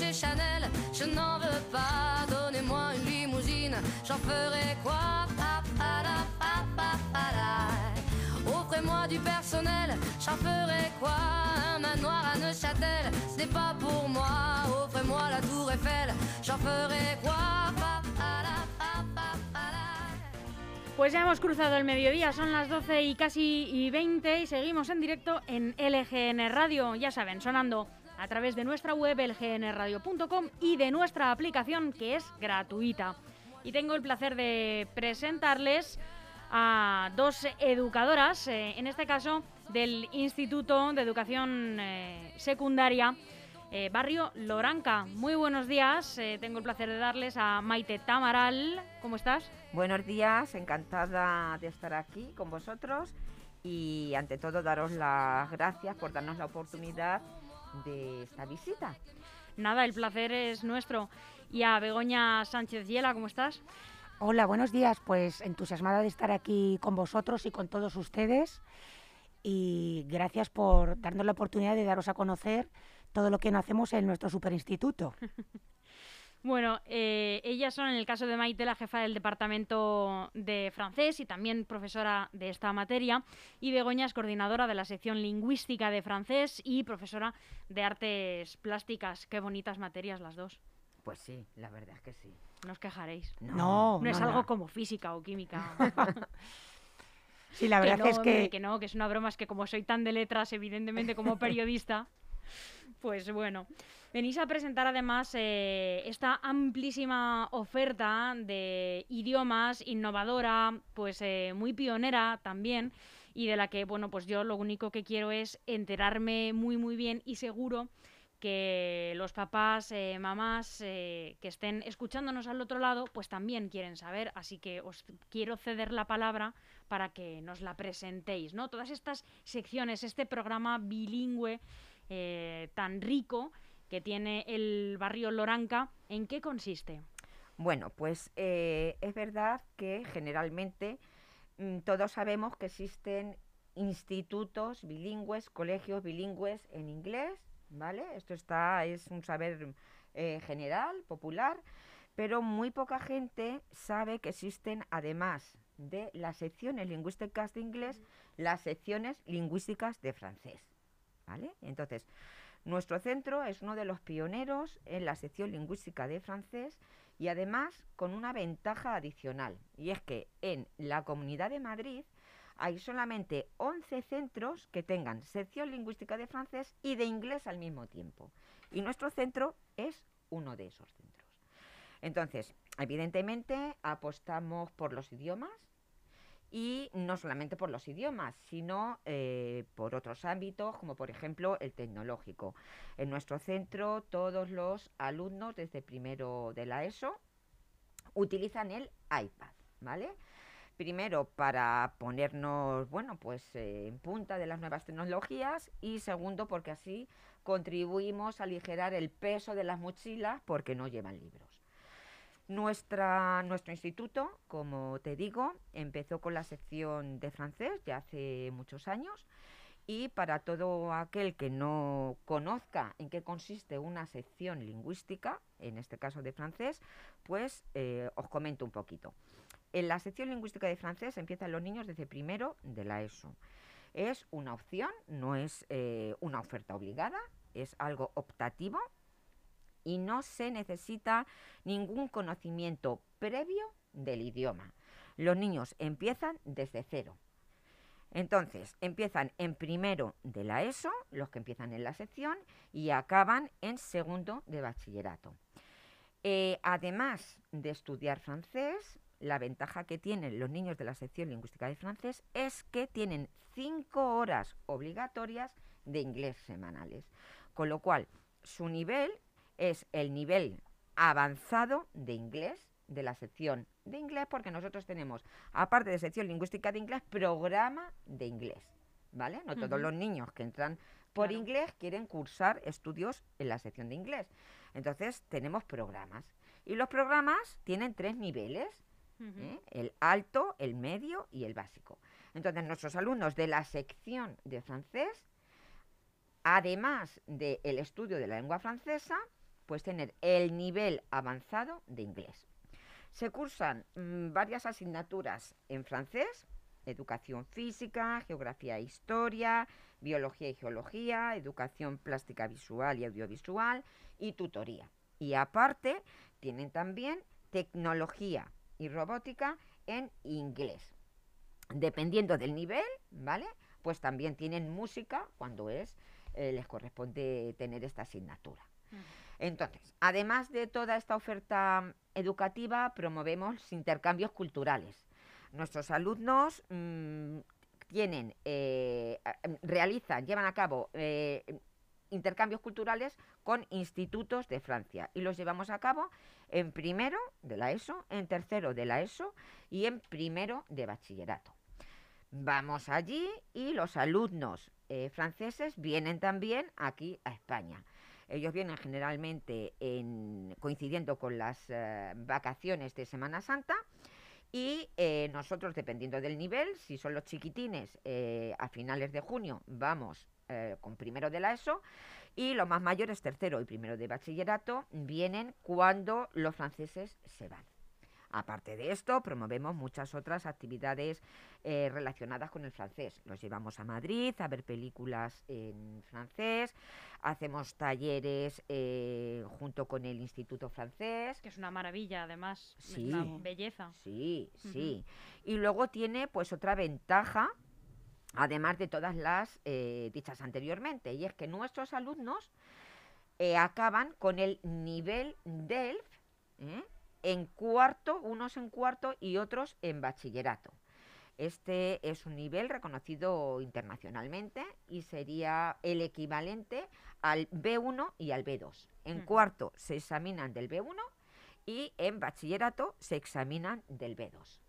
chez Chanel, je n'en veux pas. Donnez-moi une limousine, j'en ferai quoi Offrez-moi du personnel, j'en ferai quoi Un manoir à Neuchâtel, ce n'est pas pour moi. Offrez-moi la tour Eiffel, j'en ferai quoi Pues ya hemos cruzado el mediodía, son las 12 y casi y 20 y seguimos en directo en LGN Radio, ya saben, sonando a través de nuestra web lgnradio.com y de nuestra aplicación que es gratuita. Y tengo el placer de presentarles a dos educadoras, eh, en este caso del Instituto de Educación eh, Secundaria eh, Barrio Loranca. Muy buenos días, tengo el placer de darles a Maite Tamaral. ¿Cómo estás? Buenos días, encantada de estar aquí con vosotros y ante todo daros las gracias por darnos la oportunidad de esta visita. Nada, el placer es nuestro. Y a Begoña Sánchez Yela, ¿cómo estás? Hola, buenos días. Pues entusiasmada de estar aquí con vosotros y con todos ustedes. Y gracias por darnos la oportunidad de daros a conocer todo lo que hacemos en nuestro superinstituto. Bueno, eh, ellas son, en el caso de Maite, la jefa del departamento de francés y también profesora de esta materia, y Begoña es coordinadora de la sección lingüística de francés y profesora de artes plásticas. Qué bonitas materias las dos. Pues sí, la verdad es que sí. No os quejaréis. No, no, es algo como física o química. sí, la verdad es que... que no, que es una broma, es que como soy tan de letras, evidentemente como periodista, pues bueno. Venís a presentar además eh, esta amplísima oferta de idiomas, innovadora, pues eh, muy pionera también, y de la que, bueno, pues yo lo único que quiero es enterarme muy, muy bien y seguro que los papás, eh, mamás que estén escuchándonos al otro lado, pues también quieren saber. Así que os quiero ceder la palabra para que nos la presentéis, ¿no? Todas estas secciones, este programa bilingüe tan rico que tiene el barrio Loranca, ¿en qué consiste? Bueno, pues eh, es verdad que generalmente mm, todos sabemos que existen institutos bilingües, colegios bilingües en inglés, ¿vale? Esto está, es un saber eh, general, popular, pero muy poca gente sabe que existen, además de las secciones lingüísticas de inglés, las secciones lingüísticas de francés, ¿vale? Entonces, nuestro centro es uno de los pioneros en la sección lingüística de francés y además con una ventaja adicional, y es que en la Comunidad de Madrid hay solamente 11 centros que tengan sección lingüística de francés y de inglés al mismo tiempo. Y nuestro centro es uno de esos centros. Entonces, evidentemente apostamos por los idiomas, y no solamente por los idiomas, sino eh, por otros ámbitos, como por ejemplo el tecnológico. En nuestro centro, todos los alumnos desde primero de la ESO utilizan el iPad, ¿vale? Primero para ponernos, bueno, pues eh, en punta de las nuevas tecnologías y segundo porque así contribuimos a aligerar el peso de las mochilas porque no llevan libros. Nuestra, nuestro instituto, como te digo, empezó con la sección de francés ya hace muchos años y para todo aquel que no conozca en qué consiste una sección lingüística, en este caso de francés, pues eh, os comento un poquito. En la sección lingüística de francés empiezan los niños desde primero de la ESO. Es una opción, no es eh, una oferta obligada, es algo optativo y no se necesita ningún conocimiento previo del idioma. Los niños empiezan desde cero. Entonces, empiezan en primero de la ESO, los que empiezan en la sección, y acaban en segundo de bachillerato. Eh, además de estudiar francés, la ventaja que tienen los niños de la sección lingüística de francés es que tienen cinco horas obligatorias de inglés semanales, con lo cual su nivel es el nivel avanzado de inglés de la sección de inglés porque nosotros tenemos, aparte de sección lingüística de inglés, programa de inglés, ¿vale? No todos los niños que entran por inglés quieren cursar estudios en la sección de inglés. Entonces tenemos programas. Y los programas tienen tres niveles, ¿eh? el alto, el medio y el básico. Entonces nuestros alumnos de la sección de francés, además del estudio de la lengua francesa, pues tener el nivel avanzado de inglés. Se cursan mm, varias asignaturas en francés, educación física, geografía e historia, biología y geología, educación plástica visual y audiovisual y tutoría. Y aparte tienen también tecnología y robótica en inglés. Dependiendo del nivel, ¿vale? Pues también tienen música cuando es eh, les corresponde tener esta asignatura. Entonces, además de toda esta oferta educativa, promovemos intercambios culturales. Nuestros alumnos mm, tienen, eh, realizan, llevan a cabo eh, intercambios culturales con institutos de Francia y los llevamos a cabo en primero de la ESO, en tercero de la ESO y en primero de bachillerato. Vamos allí y los alumnos eh, franceses vienen también aquí a España. Ellos vienen generalmente coincidiendo con las eh, vacaciones de Semana Santa y eh, nosotros, dependiendo del nivel, si son los chiquitines, a finales de junio vamos con primero de la ESO y los más mayores, tercero y primero de bachillerato, vienen cuando los franceses se van. Aparte de esto, promovemos muchas otras actividades eh, relacionadas con el francés. Los llevamos a Madrid a ver películas en francés, hacemos talleres eh, junto con el Instituto Francés. Que es una maravilla, además, sí, una belleza. Sí, sí. Y luego tiene pues otra ventaja además de todas las eh, dichas anteriormente, y es que nuestros alumnos acaban con el nivel DELF, en cuarto, unos en cuarto y otros en bachillerato. Este es un nivel reconocido internacionalmente y sería el equivalente al B1 y al B2. En cuarto se examinan del B1 y en bachillerato se examinan del B2.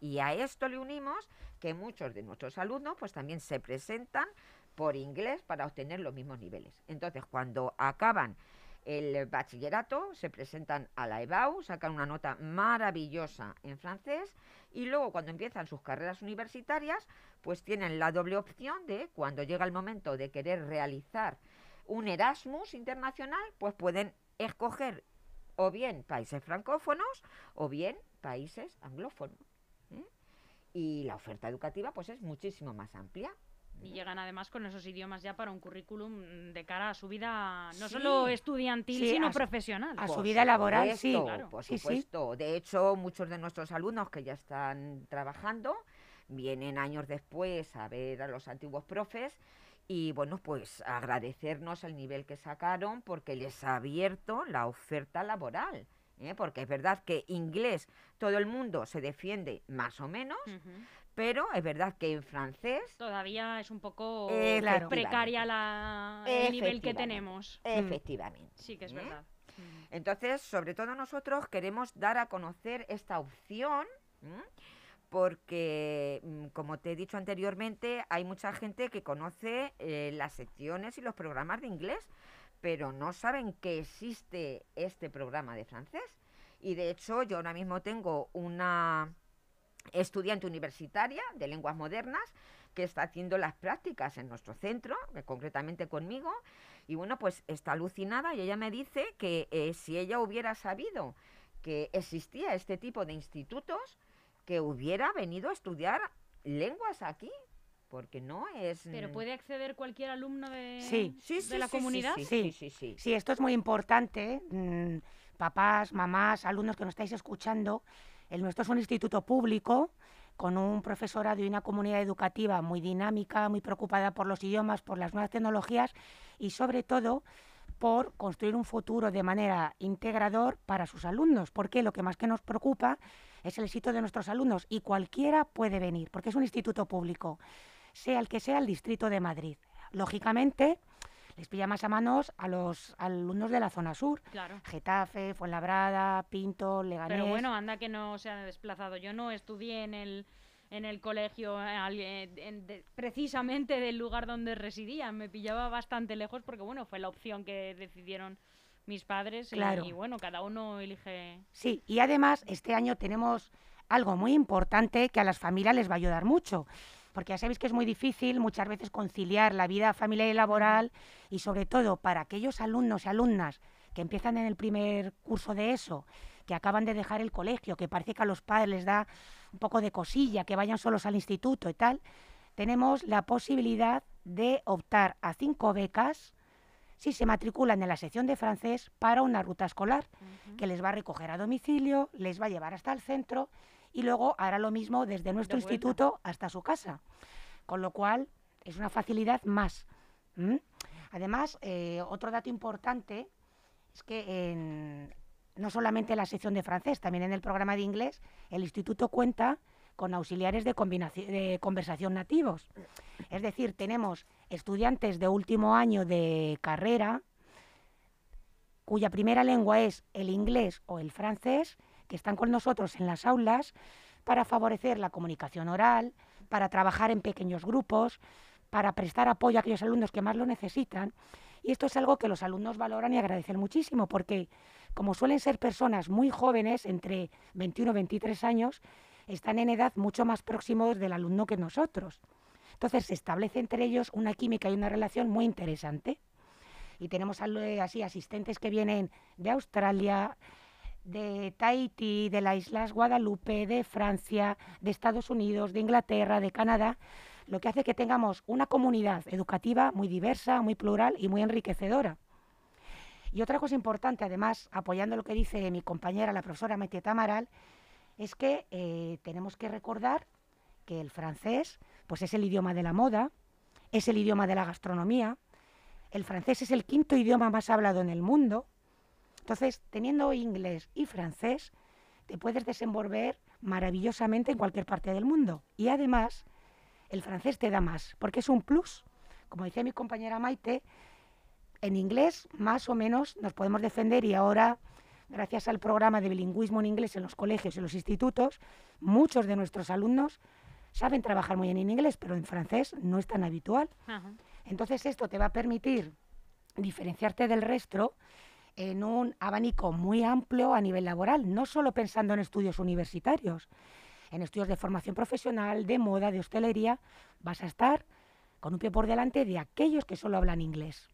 Y a esto le unimos que muchos de nuestros alumnos pues también se presentan por inglés para obtener los mismos niveles. Entonces, cuando acaban el bachillerato, se presentan a la EBAU, sacan una nota maravillosa en francés y luego cuando empiezan sus carreras universitarias, pues tienen la doble opción de cuando llega el momento de querer realizar un Erasmus internacional, pues pueden escoger o bien países francófonos o bien países anglófonos. ¿eh? Y la oferta educativa pues es muchísimo más amplia. Y llegan además con esos idiomas ya para un currículum de cara a su vida, no solo estudiantil, sino profesional. A su vida laboral, sí. Claro. Por supuesto. De hecho, muchos de nuestros alumnos que ya están trabajando vienen años después a ver a los antiguos profes y bueno, pues agradecernos el nivel que sacaron porque les ha abierto la oferta laboral. ¿eh? Porque es verdad que inglés todo el mundo se defiende más o menos, pero es verdad que en francés... Todavía es un poco precaria la, el nivel que tenemos. Mm. Efectivamente. Sí, que es ¿eh? verdad. Entonces, sobre todo nosotros queremos dar a conocer esta opción, porque, mm, como te he dicho anteriormente, hay mucha gente que conoce eh, las secciones y los programas de inglés, pero no saben que existe este programa de francés. Y de hecho, yo ahora mismo tengo una estudiante universitaria de lenguas modernas que está haciendo las prácticas en nuestro centro, eh, concretamente conmigo, y bueno, pues está alucinada y ella me dice que eh, si ella hubiera sabido que existía este tipo de institutos, que hubiera venido a estudiar lenguas aquí, porque no es... Pero puede acceder cualquier alumno de, sí. de la comunidad. Sí sí, sí sí, esto es muy importante. Mm, papás, mamás, alumnos que nos estáis escuchando, el nuestro es un instituto público con un profesorado y una comunidad educativa muy dinámica, muy preocupada por los idiomas, por las nuevas tecnologías y sobre todo por construir un futuro de manera integrador para sus alumnos, porque lo que más que nos preocupa es el éxito de nuestros alumnos y cualquiera puede venir, porque es un instituto público, sea el que sea el distrito de Madrid. Lógicamente, les pilla más a manos a los alumnos de la zona sur. Claro. Getafe, Fuenlabrada, Pinto, Leganés. Pero bueno, anda que no se ha desplazado. Yo no estudié en el en el colegio eh, precisamente del lugar donde residía. Me pillaba bastante lejos porque bueno, fue la opción que decidieron mis padres claro. y, bueno, cada uno elige. Sí, y además este año tenemos algo muy importante que a las familias les va a ayudar mucho porque ya sabéis que es muy difícil muchas veces conciliar la vida familiar y laboral y sobre todo para aquellos alumnos y alumnas que empiezan en el primer curso de eso, que acaban de dejar el colegio, que parece que a los padres les da un poco de cosilla, que vayan solos al instituto y tal, tenemos la posibilidad de optar a cinco becas si se matriculan en la sección de francés para una ruta escolar, que les va a recoger a domicilio, les va a llevar hasta el centro y luego hará lo mismo desde nuestro instituto hasta su casa. Con lo cual es una facilidad más. Además, eh, otro dato importante es que no solamente en la sección de francés, también en el programa de inglés, el instituto cuenta con auxiliares de, de conversación nativos. Es decir, tenemos estudiantes de último año de carrera cuya primera lengua es el inglés o el francés, que están con nosotros en las aulas para favorecer la comunicación oral, para trabajar en pequeños grupos, para prestar apoyo a aquellos alumnos que más lo necesitan. Y esto es algo que los alumnos valoran y agradecen muchísimo, porque como suelen ser personas muy jóvenes, entre 21 y 23 años, están en edad mucho más próximos del alumno que nosotros. Entonces se establece entre ellos una química y una relación muy interesante. Y tenemos eh, así asistentes que vienen de Australia, de Tahití, de las Islas Guadalupe, de Francia, de Estados Unidos, de Inglaterra, de Canadá, lo que hace que tengamos una comunidad educativa muy diversa, muy plural y muy enriquecedora. Y otra cosa importante, además, apoyando lo que dice mi compañera, la profesora Metieta Amaral, es que eh, tenemos que recordar que el francés pues es el idioma de la moda, es el idioma de la gastronomía, el francés es el quinto idioma más hablado en el mundo. Entonces, teniendo inglés y francés, te puedes desenvolver maravillosamente en cualquier parte del mundo. Y además, el francés te da más, porque es un plus. Como decía mi compañera Maite, en inglés más o menos nos podemos defender y ahora gracias al programa de bilingüismo en inglés en los colegios y los institutos, muchos de nuestros alumnos saben trabajar muy bien en inglés, pero en francés no es tan habitual. Entonces esto te va a permitir diferenciarte del resto en un abanico muy amplio a nivel laboral, no solo pensando en estudios universitarios, en estudios de formación profesional, de moda, de hostelería, vas a estar con un pie por delante de aquellos que solo hablan inglés.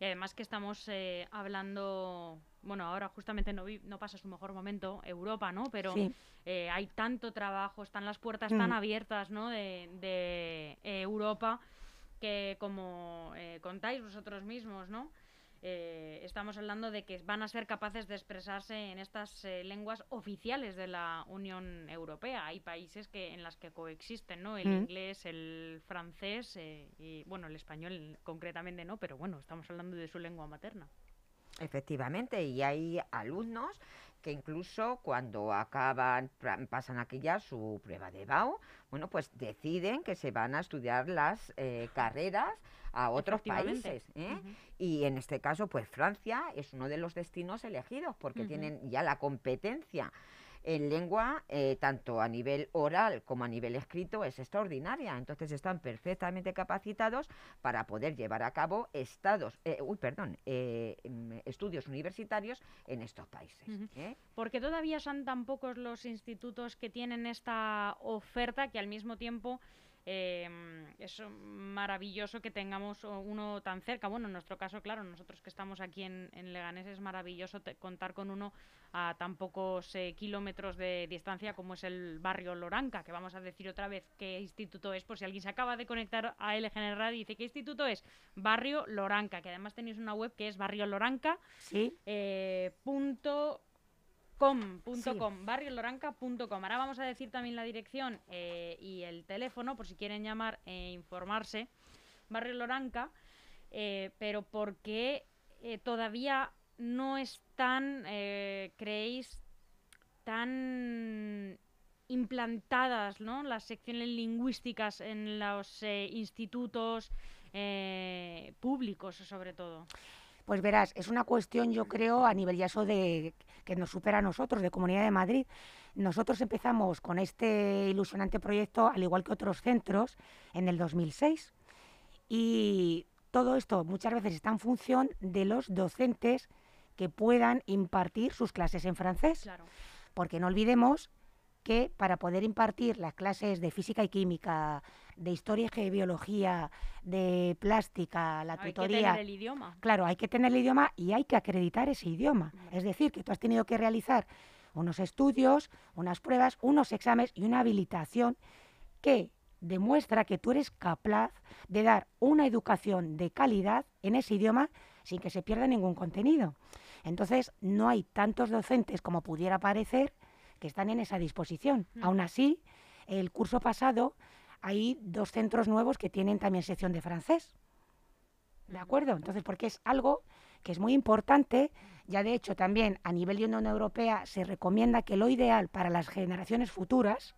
Y además que estamos eh, hablando, bueno, ahora justamente no, no pasa su mejor momento Europa, ¿no? Pero eh, hay tanto trabajo, están las puertas tan mm. abiertas, ¿no? De, de eh, Europa que como contáis vosotros mismos, ¿no? Eh, estamos hablando de que van a ser capaces de expresarse en estas eh, lenguas oficiales de la Unión Europea. Hay países que en las que coexisten, ¿no? El mm. inglés, el francés eh, y, bueno, el español concretamente no, pero bueno, estamos hablando de su lengua materna. Efectivamente, y hay alumnos que incluso cuando acaban, pasan aquí ya su prueba de BAU, bueno, pues deciden que se van a estudiar las carreras a otros países. ¿eh? Y en este caso, pues Francia es uno de los destinos elegidos porque tienen ya la competencia en lengua, eh, tanto a nivel oral como a nivel escrito, es extraordinaria. Entonces están perfectamente capacitados para poder llevar a cabo estados, eh, uy, perdón, mm, estudios universitarios en estos países. Porque todavía son tan pocos los institutos que tienen esta oferta que al mismo tiempo Em, es maravilloso que tengamos uno tan cerca. Bueno, en nuestro caso, claro, nosotros que estamos aquí en, Leganés es maravilloso contar con uno a tan pocos eh, kilómetros de distancia como es el barrio Loranca, que vamos a decir otra vez qué instituto es, por si alguien se acaba de conectar a LGN Radio y dice qué instituto es, Barrio Loranca, que además tenéis una web que es barrioloranca. Sí. Eh, punto com.com, barrioloranca.com. Ahora vamos a decir también la dirección eh, y el teléfono por si quieren llamar e informarse. Barrio Loranca, eh, pero ¿por qué eh, todavía no están, creéis, tan implantadas ¿no? las secciones lingüísticas en los institutos públicos, sobre todo? Pues verás, es una cuestión, yo creo, a nivel ya eso de que nos supera a nosotros, de Comunidad de Madrid. Nosotros empezamos con este ilusionante proyecto, al igual que otros centros, en el 2006. Y todo esto muchas veces está en función de los docentes que puedan impartir sus clases en francés. Porque no olvidemos que para poder impartir las clases de física y química, de historia y biología, de plástica, la Hay que tutoría. tener el idioma. Claro, hay que tener el idioma y hay que acreditar ese idioma. Es decir, que tú has tenido que realizar unos estudios, unas pruebas, unos exámenes y una habilitación que demuestra que tú eres capaz de dar una educación de calidad en ese idioma sin que se pierda ningún contenido. Entonces, no hay tantos docentes como pudiera parecer que están en esa disposición. Mm. Aún así, el curso pasado hay dos centros nuevos que tienen también sección de francés. ¿De acuerdo? Entonces, porque es algo que es muy importante, ya de hecho también a nivel de Unión Europea se recomienda que lo ideal para las generaciones futuras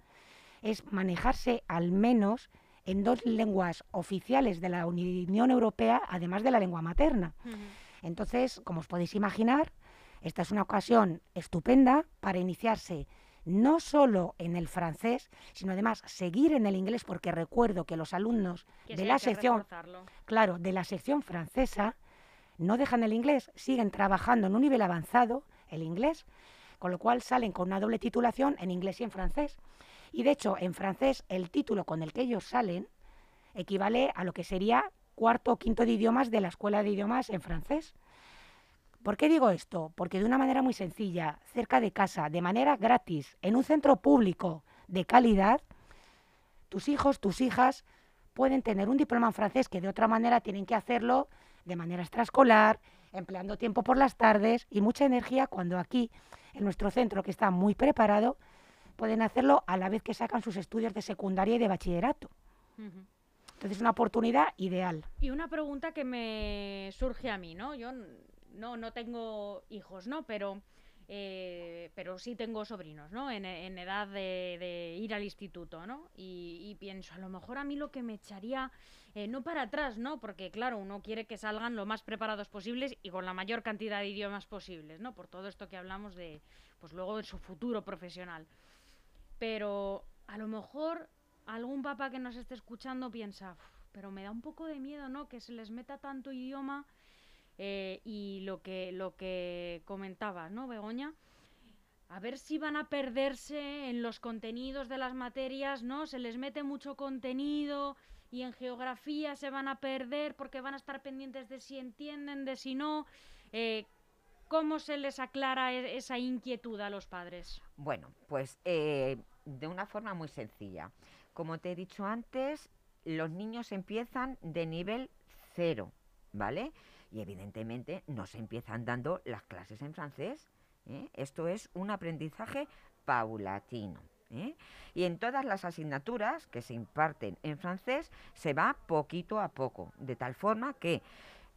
es manejarse al menos en dos lenguas oficiales de la Unión Europea, además de la lengua materna. Entonces, como os podéis imaginar, esta es una ocasión estupenda para iniciarse no solo en el francés, sino además seguir en el inglés, porque recuerdo que los alumnos Que de sí, la sección reforzarlo. claro, de la sección francesa, no dejan el inglés, siguen trabajando en un nivel avanzado el inglés, con lo cual salen con una doble titulación en inglés y en francés. Y de hecho, en francés, el título con el que ellos salen equivale a lo que sería cuarto o quinto de idiomas de la escuela de idiomas en francés. ¿Por qué digo esto? Porque de una manera muy sencilla, cerca de casa, de manera gratis, en un centro público de calidad, tus hijos, tus hijas pueden tener un diploma en francés que de otra manera tienen que hacerlo de manera extraescolar, empleando tiempo por las tardes y mucha energía cuando aquí, en nuestro centro que está muy preparado, pueden hacerlo a la vez que sacan sus estudios de secundaria y de bachillerato. Entonces es una oportunidad ideal. Y una pregunta que me surge a mí, ¿no? Yo no, no tengo hijos, ¿no? Pero, eh, pero sí tengo sobrinos, ¿no? En, en edad de, ir al instituto, ¿no? Y, pienso, a lo mejor a mí lo que me echaría, eh, no para atrás, ¿no? Porque claro, uno quiere que salgan lo más preparados posibles y con la mayor cantidad de idiomas posibles, ¿no? Por todo esto que hablamos de, pues luego de su futuro profesional. Pero a lo mejor algún papá que nos esté escuchando piensa, "Uf, pero me da un poco de miedo, ¿no? Que se les meta tanto idioma eh, y lo que, lo que comentabas, ¿no, Begoña? A ver si van a perderse en los contenidos de las materias, ¿no? Se les mete mucho contenido y en geografía se van a perder porque van a estar pendientes de si entienden, de si no. Eh, ¿Cómo se les aclara e- esa inquietud a los padres? Bueno, pues eh, de una forma muy sencilla. Como te he dicho antes, los niños empiezan de nivel cero, ¿vale? Y evidentemente no se empiezan dando las clases en francés. ¿eh? Esto es un aprendizaje paulatino. ¿eh? Y en todas las asignaturas que se imparten en francés se va poquito a poco, de tal forma que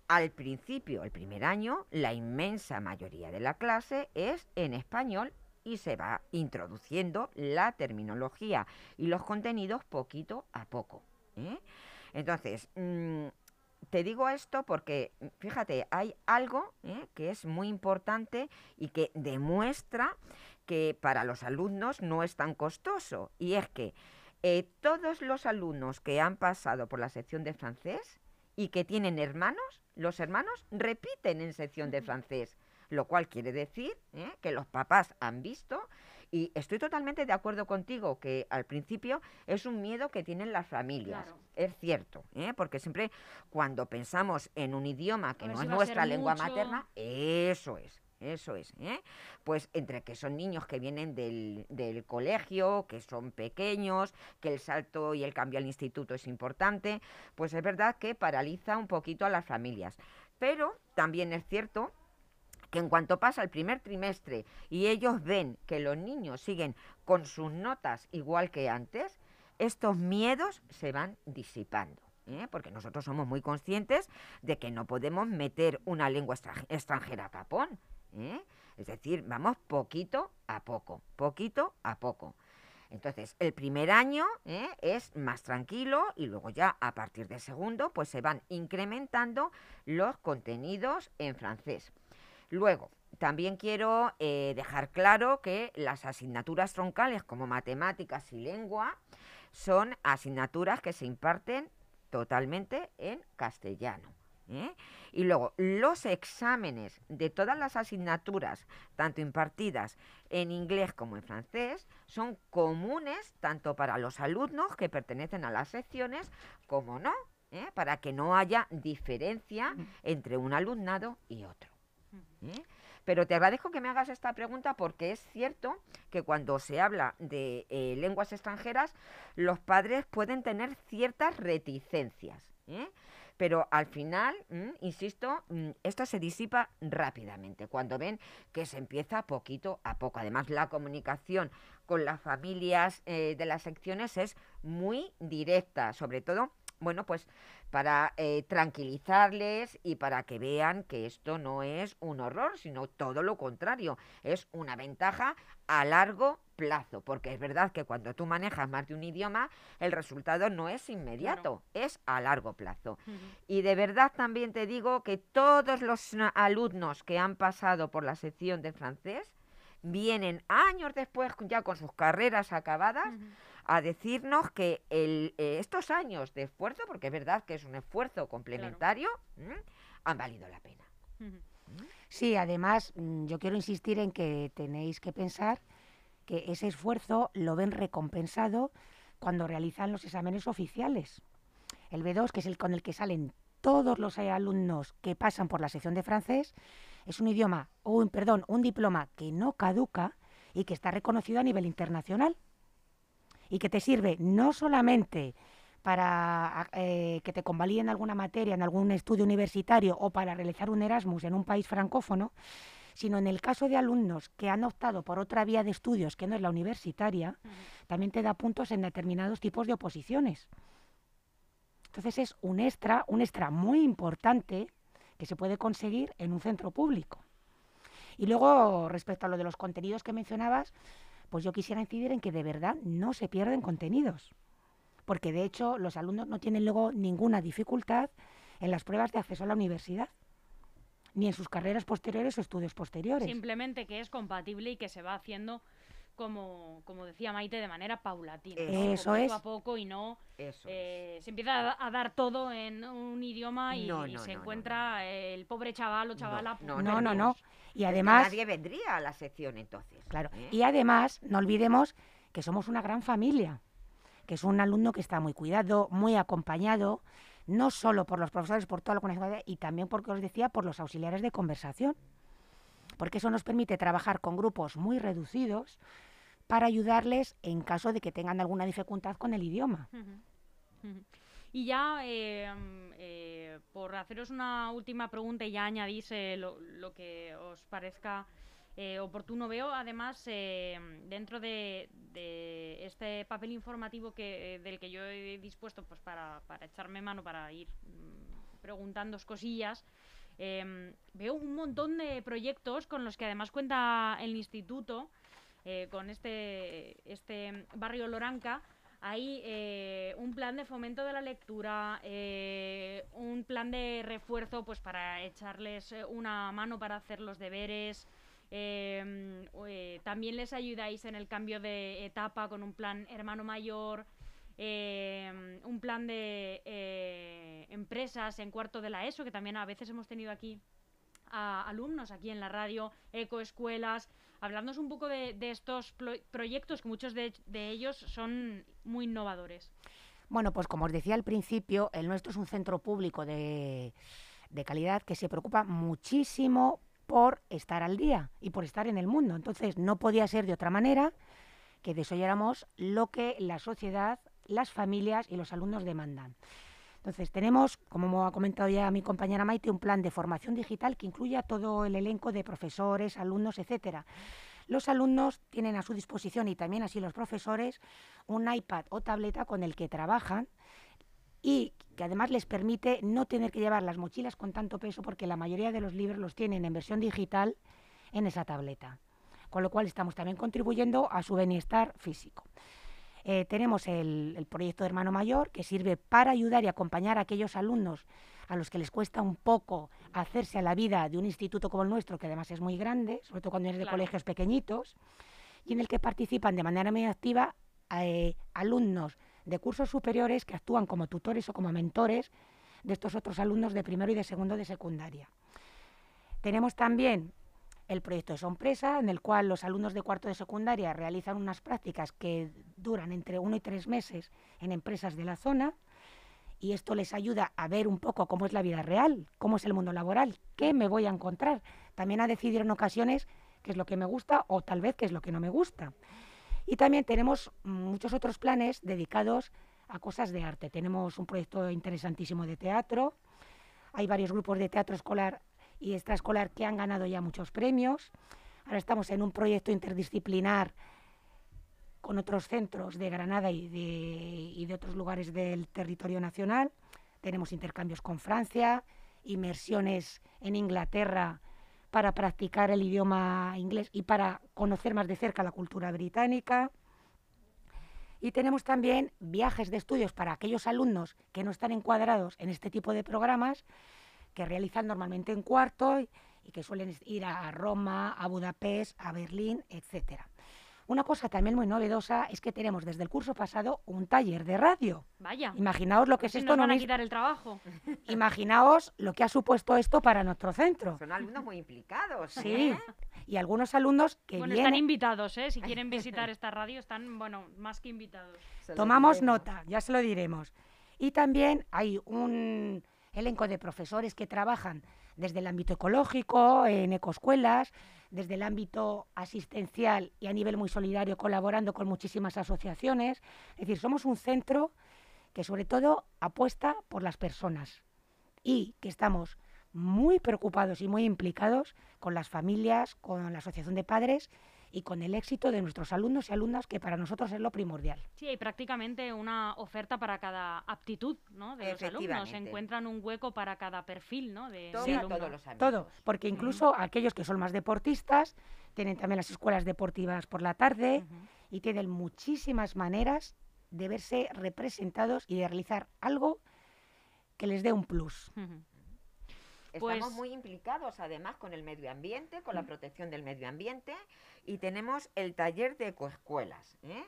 al principio, el primer año, la inmensa mayoría de la clase es en español y se va introduciendo la terminología y los contenidos poquito a poco. ¿eh? Entonces, mm, te digo esto porque, mm, fíjate, hay algo ¿eh? que es muy importante y que demuestra que para los alumnos no es tan costoso. Y es que eh, todos los alumnos que han pasado por la sección de francés y que tienen hermanos, los hermanos repiten en sección de francés, lo cual quiere decir ¿eh? que los papás han visto y estoy totalmente de acuerdo contigo que al principio es un miedo que tienen las familias. Claro. Es cierto, ¿eh? porque siempre cuando pensamos en un idioma que no si es nuestra lengua mucho. materna, eso es. Eso es, ¿eh? Pues entre que son niños que vienen del, del colegio, que son pequeños, que el salto y el cambio al instituto es importante, pues es verdad que paraliza un poquito a las familias. Pero también es cierto que en cuanto pasa el primer trimestre y ellos ven que los niños siguen con sus notas igual que antes, estos miedos se van disipando. ¿eh? Porque nosotros somos muy conscientes de que no podemos meter una lengua extra- extranjera a capón. ¿eh? Es decir, vamos poquito a poco, poquito a poco. Entonces, el primer año ¿eh? es más tranquilo y luego ya a partir del segundo, pues se van incrementando los contenidos en francés. Luego, también quiero eh, dejar claro que las asignaturas troncales como matemáticas y lengua son asignaturas que se imparten totalmente en castellano. ¿eh? Y luego, los exámenes de todas las asignaturas, tanto impartidas en inglés como en francés, son comunes tanto para los alumnos que pertenecen a las secciones como no, ¿eh? para que no haya diferencia entre un alumnado y otro. ¿Eh? Pero te agradezco que me hagas esta pregunta porque es cierto que cuando se habla de eh, lenguas extranjeras, los padres pueden tener ciertas reticencias. ¿eh? Pero al final, insisto, esto se disipa rápidamente cuando ven que se empieza poquito a poco. Además, la comunicación con las familias de las secciones es muy directa, sobre todo bueno, pues para eh, tranquilizarles y para que vean que esto no es un horror, sino todo lo contrario, es una ventaja a largo plazo, porque es verdad que cuando tú manejas más de un idioma, el resultado no es inmediato, es a largo plazo. Y de verdad también te digo que todos los alumnos que han pasado por la sección de francés vienen años después ya con sus carreras acabadas a decirnos que el, eh, estos años de esfuerzo, porque es verdad que es un esfuerzo complementario, han valido la pena. Sí, además mm, yo quiero insistir en que tenéis que pensar que ese esfuerzo lo ven recompensado cuando realizan los exámenes oficiales. El B2, que es el con el que salen todos los alumnos que pasan por la sección de francés, es un idioma, o un, perdón, un diploma que no caduca y que está reconocido a nivel internacional y que te sirve no solamente para eh, que te convaliden alguna materia en algún estudio universitario o para realizar un Erasmus en un país francófono, sino en el caso de alumnos que han optado por otra vía de estudios que no es la universitaria, también te da puntos en determinados tipos de oposiciones. Entonces es un extra, un extra muy importante que se puede conseguir en un centro público. Y luego, respecto a lo de los contenidos que mencionabas, pues yo quisiera incidir en que de verdad no se pierden contenidos, porque de hecho los alumnos no tienen luego ninguna dificultad en las pruebas de acceso a la universidad, ni en sus carreras posteriores o estudios posteriores. Simplemente que es compatible y que se va haciendo como, como decía Maite, de manera paulatina. Eso es. Poco a poco y no eh, se empieza a, dar todo en un idioma y, se encuentra el pobre chaval o chavala. No, no, no. Y además... Nadie vendría a la sección entonces. Claro. ¿eh? Y además, no olvidemos que somos una gran familia, que es un alumno que está muy cuidado, muy acompañado, no solo por los profesores, por toda la comunidad, y también, porque os decía, por los auxiliares de conversación. Porque eso nos permite trabajar con grupos muy reducidos para ayudarles en caso de que tengan alguna dificultad con el idioma. Y ya, eh, eh, por haceros una última pregunta y ya añadís eh, lo, que os parezca oportuno, veo además dentro de, este papel informativo que, del que yo he dispuesto pues para, para echarme mano, para ir mm, preguntando cosillas, veo un montón de proyectos con los que además cuenta el instituto eh, con este, este barrio Loranca, hay eh, un plan de fomento de la lectura, eh, un plan de refuerzo pues para echarles una mano para hacer los deberes. también les ayudáis en el cambio de etapa con un plan hermano mayor, un plan de empresas en cuarto de la ESO, que también a veces hemos tenido aquí a alumnos aquí en la radio, ecoescuelas. Hablándonos un poco de, estos proyectos, que muchos de, ellos son muy innovadores. Bueno, pues como os decía al principio, el nuestro es un centro público de, de calidad que se preocupa muchísimo por estar al día y por estar en el mundo. Entonces, no podía ser de otra manera que desoyéramos lo que la sociedad, las familias y los alumnos demandan. Entonces, tenemos, como ha comentado ya mi compañera Maite, un plan de formación digital que incluye todo el elenco de profesores, alumnos, etcétera. Los alumnos tienen a su disposición y también así los profesores un iPad o tableta con el que trabajan y que además les permite no tener que llevar las mochilas con tanto peso porque la mayoría de los libros los tienen en versión digital en esa tableta. Con lo cual estamos también contribuyendo a su bienestar físico. Eh, tenemos el, proyecto de Hermano Mayor, que sirve para ayudar y acompañar a aquellos alumnos a los que les cuesta un poco hacerse a la vida de un instituto como el nuestro, que además es muy grande, sobre todo cuando eres de colegios pequeñitos, y en el que participan de manera muy activa eh, alumnos de cursos superiores que actúan como tutores o como mentores de estos otros alumnos de primero y de segundo de secundaria. Tenemos también el proyecto de sorpresa, en el cual los alumnos de cuarto de secundaria realizan unas prácticas que duran entre uno y tres meses en empresas de la zona y esto les ayuda a ver un poco cómo es la vida real, cómo es el mundo laboral, qué me voy a encontrar. También a decidir en ocasiones qué es lo que me gusta o tal vez qué es lo que no me gusta. Y también tenemos muchos otros planes dedicados a cosas de arte. Tenemos un proyecto interesantísimo de teatro, hay varios grupos de teatro escolar y extraescolar que han ganado ya muchos premios. Ahora estamos en un proyecto interdisciplinar con otros centros de Granada y de, y de otros lugares del territorio nacional. Tenemos intercambios con Francia, inmersiones en Inglaterra para practicar el idioma inglés y para conocer más de cerca la cultura británica. Y tenemos también viajes de estudios para aquellos alumnos que no están encuadrados en este tipo de programas, que realizan normalmente en cuarto y, y que suelen ir a Roma, a Budapest, a Berlín, etcétera. Una cosa también muy novedosa es que tenemos desde el curso pasado un taller de radio. Vaya. Imaginaos lo que es Si esto. nos van no a quitar el trabajo. Imaginaos lo que ha supuesto esto para nuestro centro. Son alumnos muy implicados. Sí. ¿eh? Y algunos alumnos que Bueno, están invitados, ¿eh? Si quieren visitar esta radio, están, bueno, más que invitados. Se Tomamos nota, ya se lo diremos. Y también hay un elenco de profesores que trabajan desde el ámbito ecológico, en ecoescuelas, desde el ámbito asistencial y a nivel muy solidario, colaborando con muchísimas asociaciones. Es decir, somos un centro que sobre todo apuesta por las personas y que estamos muy preocupados y muy implicados con las familias, con la asociación de padres y con el éxito de nuestros alumnos y alumnas, que para nosotros es lo primordial. Sí, hay prácticamente una oferta para cada aptitud, ¿no? De los alumnos. Efectivamente. Encuentran un hueco para cada perfil, ¿no? De, Todo de a alumno. todos los. Todo, porque incluso aquellos que son más deportistas tienen también las escuelas deportivas por la tarde y tienen muchísimas maneras de verse representados y de realizar algo que les dé un plus. Estamos Pues- muy implicados además con el medio ambiente, Mm. con la protección del medio ambiente y tenemos el taller de ecoescuelas. ¿eh?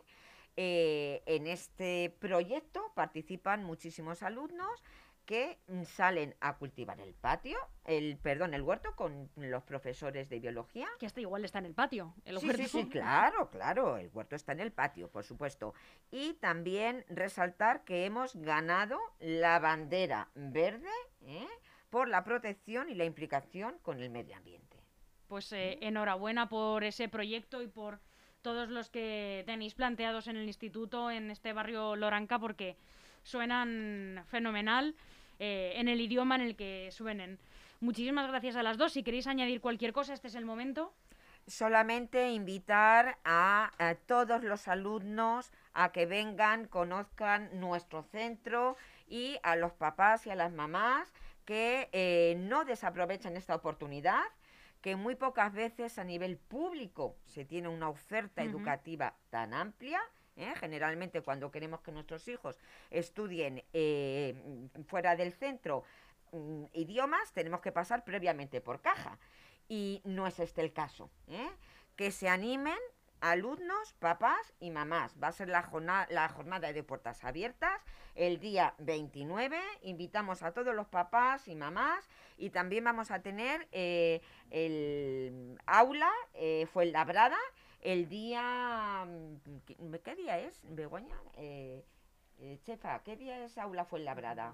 Eh, en este proyecto participan muchísimos alumnos que mm, salen a cultivar el patio, el perdón, el huerto con los profesores de biología. Que este igual está en el patio. El Sí, huerto. sí, sí, claro, claro, el huerto está en el patio, por supuesto. Y también resaltar que hemos ganado la bandera verde ¿eh? Por la protección y la implicación con el medio ambiente. Pues eh, enhorabuena por ese proyecto y por todos los que tenéis planteados en el instituto, en este barrio Loranca, porque suenan fenomenal eh, en el idioma en el que suenen. Muchísimas gracias a las dos. Si queréis añadir cualquier cosa, este es el momento. Solamente invitar a, a todos los alumnos a que vengan, conozcan nuestro centro y a los papás y a las mamás que eh, no desaprovechen esta oportunidad, que muy pocas veces a nivel público se tiene una oferta educativa tan amplia. ¿eh? Generalmente cuando queremos que nuestros hijos estudien eh, fuera del centro mm, idiomas, tenemos que pasar previamente por caja. Y no es este el caso. ¿eh? Que se animen alumnos, papás y mamás. Va a ser la jornada, la jornada de puertas abiertas el día 29. Invitamos a todos los papás y mamás y también vamos a tener eh, el aula eh, Fuenlabrada el día... mm, ¿Qué, día es, Begoña? Eh, eh, Chefa, ¿qué día es aula Fuenlabrada?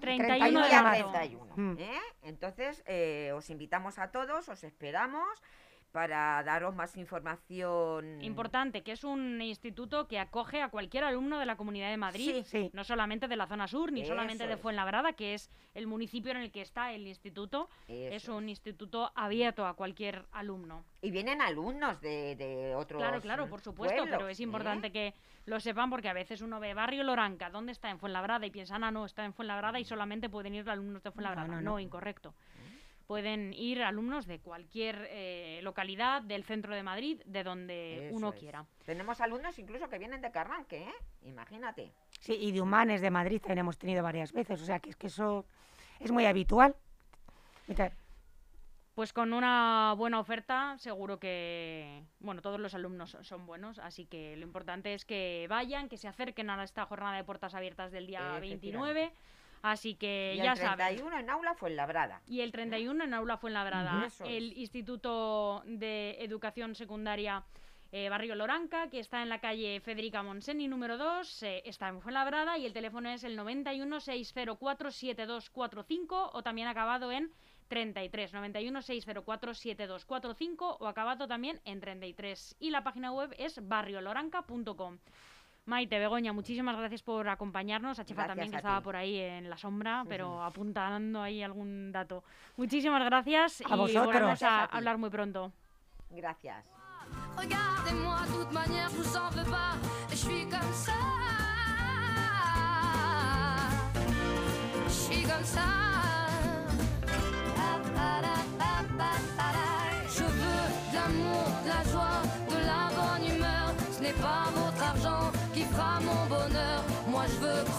31 El de día marzo. 31, Mm. ¿eh? Entonces, eh, os invitamos a todos, os esperamos para daros más información. Importante, que es un instituto que acoge a cualquier alumno de la Comunidad de Madrid. Sí, Sí, No solamente de la zona sur, ni solamente de. Fuenlabrada, que es el municipio en el que está el instituto. Es un instituto abierto a cualquier alumno. Y vienen alumnos de, de otros. Claro, claro, por supuesto, pero es ¿eh? importante que lo sepan porque a veces uno ve Barrio Loranca, ¿dónde está? En Fuenlabrada y piensan, ah, no, está en Fuenlabrada y solamente pueden ir alumnos de Fuenlabrada. no, No, no. incorrecto. Pueden ir alumnos de cualquier eh, localidad del centro de Madrid, de donde Eso uno es. quiera. Tenemos alumnos incluso que vienen de Carranque, ¿eh? Imagínate. sí, y de Humanes de Madrid también hemos tenido varias veces, o sea que es que eso es muy habitual. Pues con una buena oferta, seguro que, bueno, todos los alumnos son- buenos, así que lo importante es que vayan, que se acerquen a esta jornada de puertas abiertas del día Efectivamente. 29, Así que Y ya el saben. 31 en Aula Fuenlabrada. Y el 31 en Aula Fuenlabrada, Eso el es. Instituto de Educación Secundaria eh, Barrio Loranca, que está en la calle Federica Monseni número 2, eh, está en Fuenlabrada y el teléfono es el 91 604 7245 o también acabado en 33, 91 604 7245 o acabado también en 33. Y la página web es barrioloranca.com. Maite, Begoña, muchísimas gracias por acompañarnos. A Chefa Gracias también, que estaba ti. por ahí en la sombra, pero apuntando ahí algún dato. Muchísimas gracias A y vosotros. volvemos a hablar muy pronto. Gracias. Regardez-moi, de toute manière, je vous en veux pas. Je suis comme ça. Je suis comme ça. Je veux de l'amour, de la joie, de la bonne humeur. Ce n'est pas votre